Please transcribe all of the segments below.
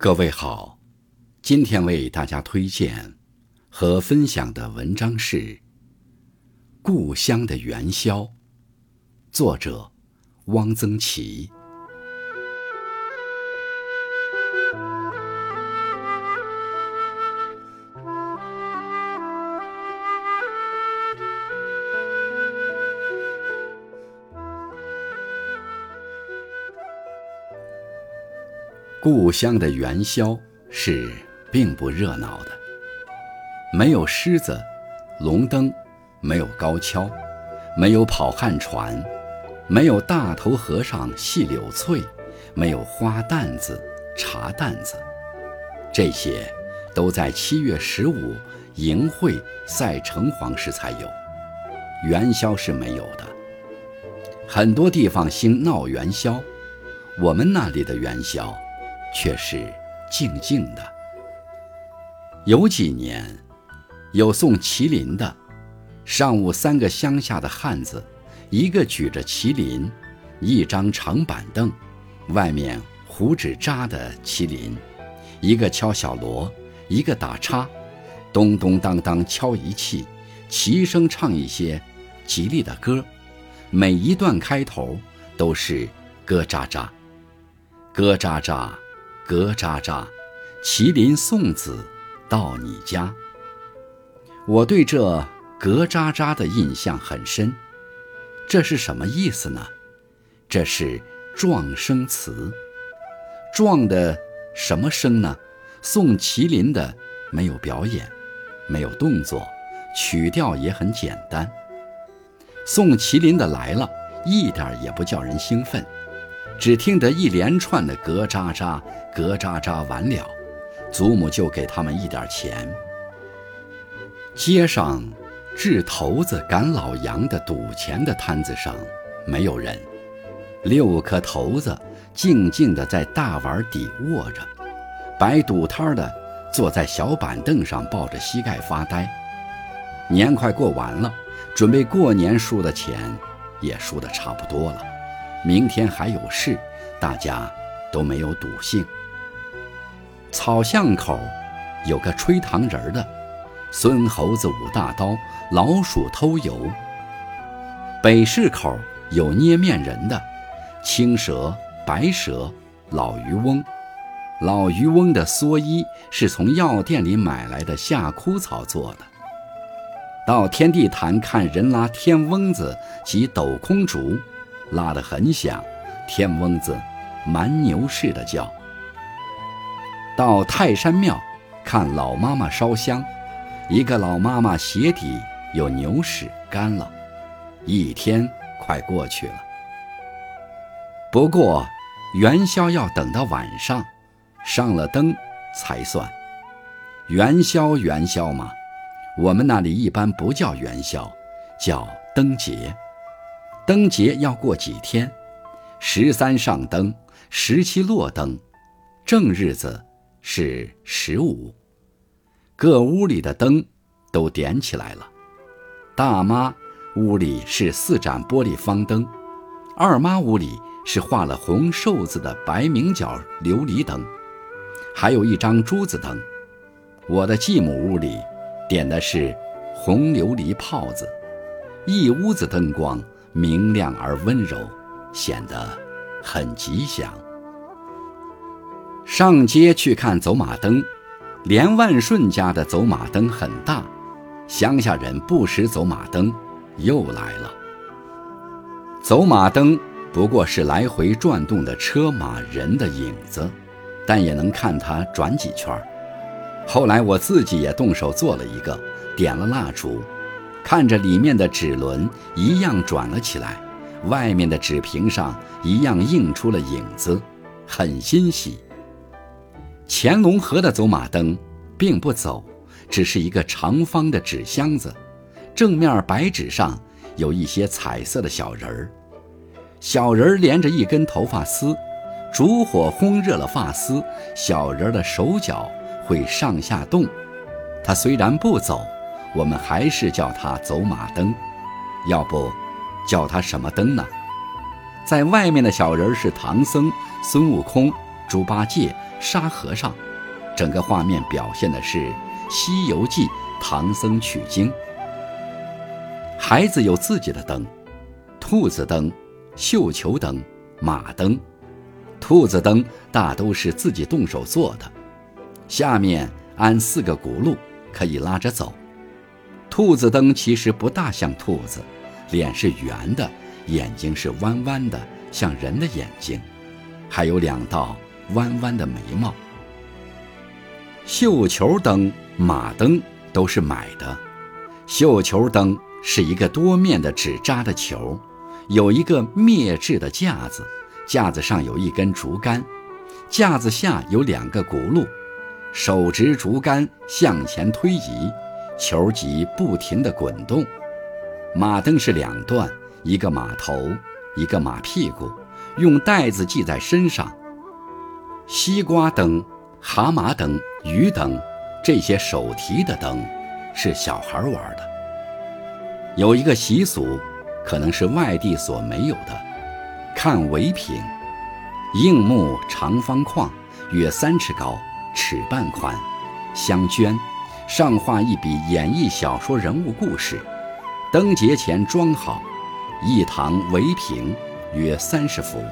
各位好，今天为大家推荐和分享的文章是《故乡的元宵》，作者汪曾祺。故乡的元宵是并不热闹的，没有狮子、龙灯，没有高跷，没有跑旱船，没有大头和尚戏柳翠，没有花担子、茶担子，这些都在七月十五迎会赛城隍时才有，元宵是没有的。很多地方兴闹元宵，我们那里的元宵。却是静静的。有几年，有送麒麟的，上午三个乡下的汉子，一个举着麒麟，一张长板凳，外面糊纸扎的麒麟，一个敲小锣，一个打叉，咚咚当当敲一气，齐声唱一些吉利的歌，每一段开头都是咯喳喳，咯喳喳。咯喳喳，麒麟送子到你家。我对这咯喳喳的印象很深，这是什么意思呢？这是状声词。状的什么声呢？送麒麟的没有表演，没有动作，曲调也很简单。送麒麟的来了，一点也不叫人兴奋。只听得一连串的咯喳喳、咯喳喳完了，祖母就给他们一点钱。街上掷骰子、赶老杨的赌钱的摊子上没有人，六颗骰子静静地在大碗底卧着，摆赌摊的坐在小板凳上抱着膝盖发呆。年快过完了，准备过年输的钱也输得差不多了。明天还有事，大家都没有赌性。草巷口有个吹糖人的，孙猴子舞大刀，老鼠偷油。北市口有捏面人的，青蛇、白蛇、老渔翁。老渔翁的蓑衣是从药店里买来的夏枯草做的。到天地坛看人拉天翁子及斗空竹。拉得很响，天翁子蛮牛似的叫。到泰山庙看老妈妈烧香，一个老妈妈鞋底有牛屎干了，一天快过去了。不过元宵要等到晚上，上了灯才算。元宵元宵嘛，我们那里一般不叫元宵，叫灯节。灯节要过几天，十三上灯，十七落灯，正日子是十五。各屋里的灯都点起来了。大妈屋里是四盏玻璃方灯，二妈屋里是画了红寿字的白明角琉璃灯，还有一张珠子灯。我的继母屋里点的是红琉璃炮子，一屋子灯光。明亮而温柔，显得很吉祥。上街去看走马灯，连万顺家的走马灯很大，乡下人不识走马灯，又来了。走马灯不过是来回转动的车马人的影子，但也能看它转几圈。后来我自己也动手做了一个，点了蜡烛。看着里面的纸轮一样转了起来，外面的纸屏上一样映出了影子，很欣喜。乾隆河的走马灯并不走，只是一个长方的纸箱子，正面白纸上有一些彩色的小人儿，小人儿连着一根头发丝，烛火烘热了发丝，小人儿的手脚会上下动，它虽然不走。我们还是叫它走马灯，要不叫它什么灯呢？在外面的小人是唐僧、孙悟空，猪八戒、沙和尚，整个画面表现的是《西游记》唐僧取经。孩子有自己的灯，兔子灯、绣球灯、马灯。兔子灯大都是自己动手做的，下面安四个轱辘，可以拉着走。兔子灯其实不大像兔子，脸是圆的，眼睛是弯弯的，像人的眼睛，还有两道弯弯的眉毛。绣球灯、马灯都是买的。绣球灯是一个多面的纸扎的球，有一个篾制的架子。架子上有一根竹竿，架子下有两个轱辘，手执竹竿向前推移，球即不停地滚动。马灯是两段，一个马头，一个马屁股，用带子系在身上。西瓜灯、蛤蟆灯、鱼灯，这些手提的灯，是小孩玩的。有一个习俗，可能是外地所没有的。看围屏，硬木长方框，约三尺高，尺半宽，镶绢，上画一笔演绎小说人物故事。灯节前装好，一堂围屏约三十幅，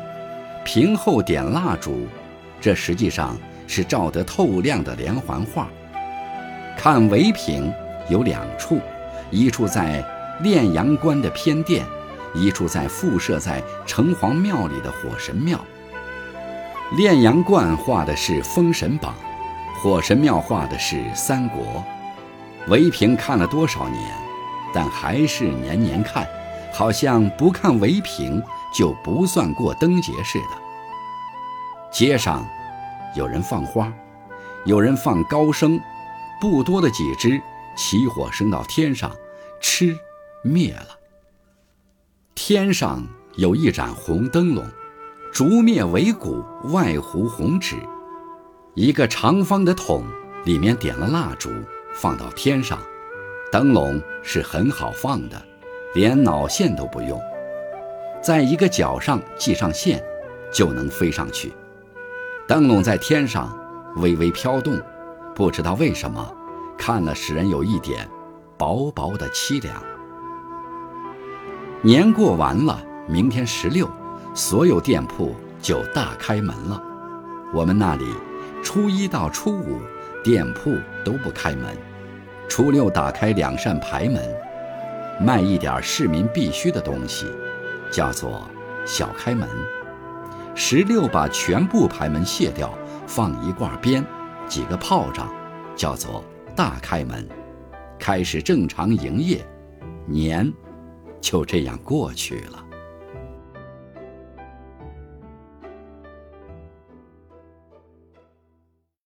屏后点蜡烛，这实际上是照得透亮的连环画。看围屏有两处，一处在炼阳关的偏殿。一处在附设在城隍庙里的火神庙，炼阳观画的是《封神榜》，火神庙画的是三国。围屏看了多少年，但还是年年看，好像不看围屏就不算过灯节似的。街上有人放花，有人放高升，不多的几只起火升到天上，吃灭了。天上有一盏红灯笼，烛灭为鼓，外糊红纸，一个长方的桶，里面点了蜡烛，放到天上。灯笼是很好放的，连脑线都不用，在一个角上系上线，就能飞上去。灯笼在天上微微飘动，不知道为什么，看了使人有一点薄薄的凄凉。年过完了，明天十六，所有店铺就大开门了。我们那里，初一到初五，店铺都不开门。初六打开两扇牌门，卖一点市民必需的东西，叫做小开门。十六把全部牌门卸掉，放一挂鞭，几个炮仗，叫做大开门，开始正常营业。年。就这样过去了。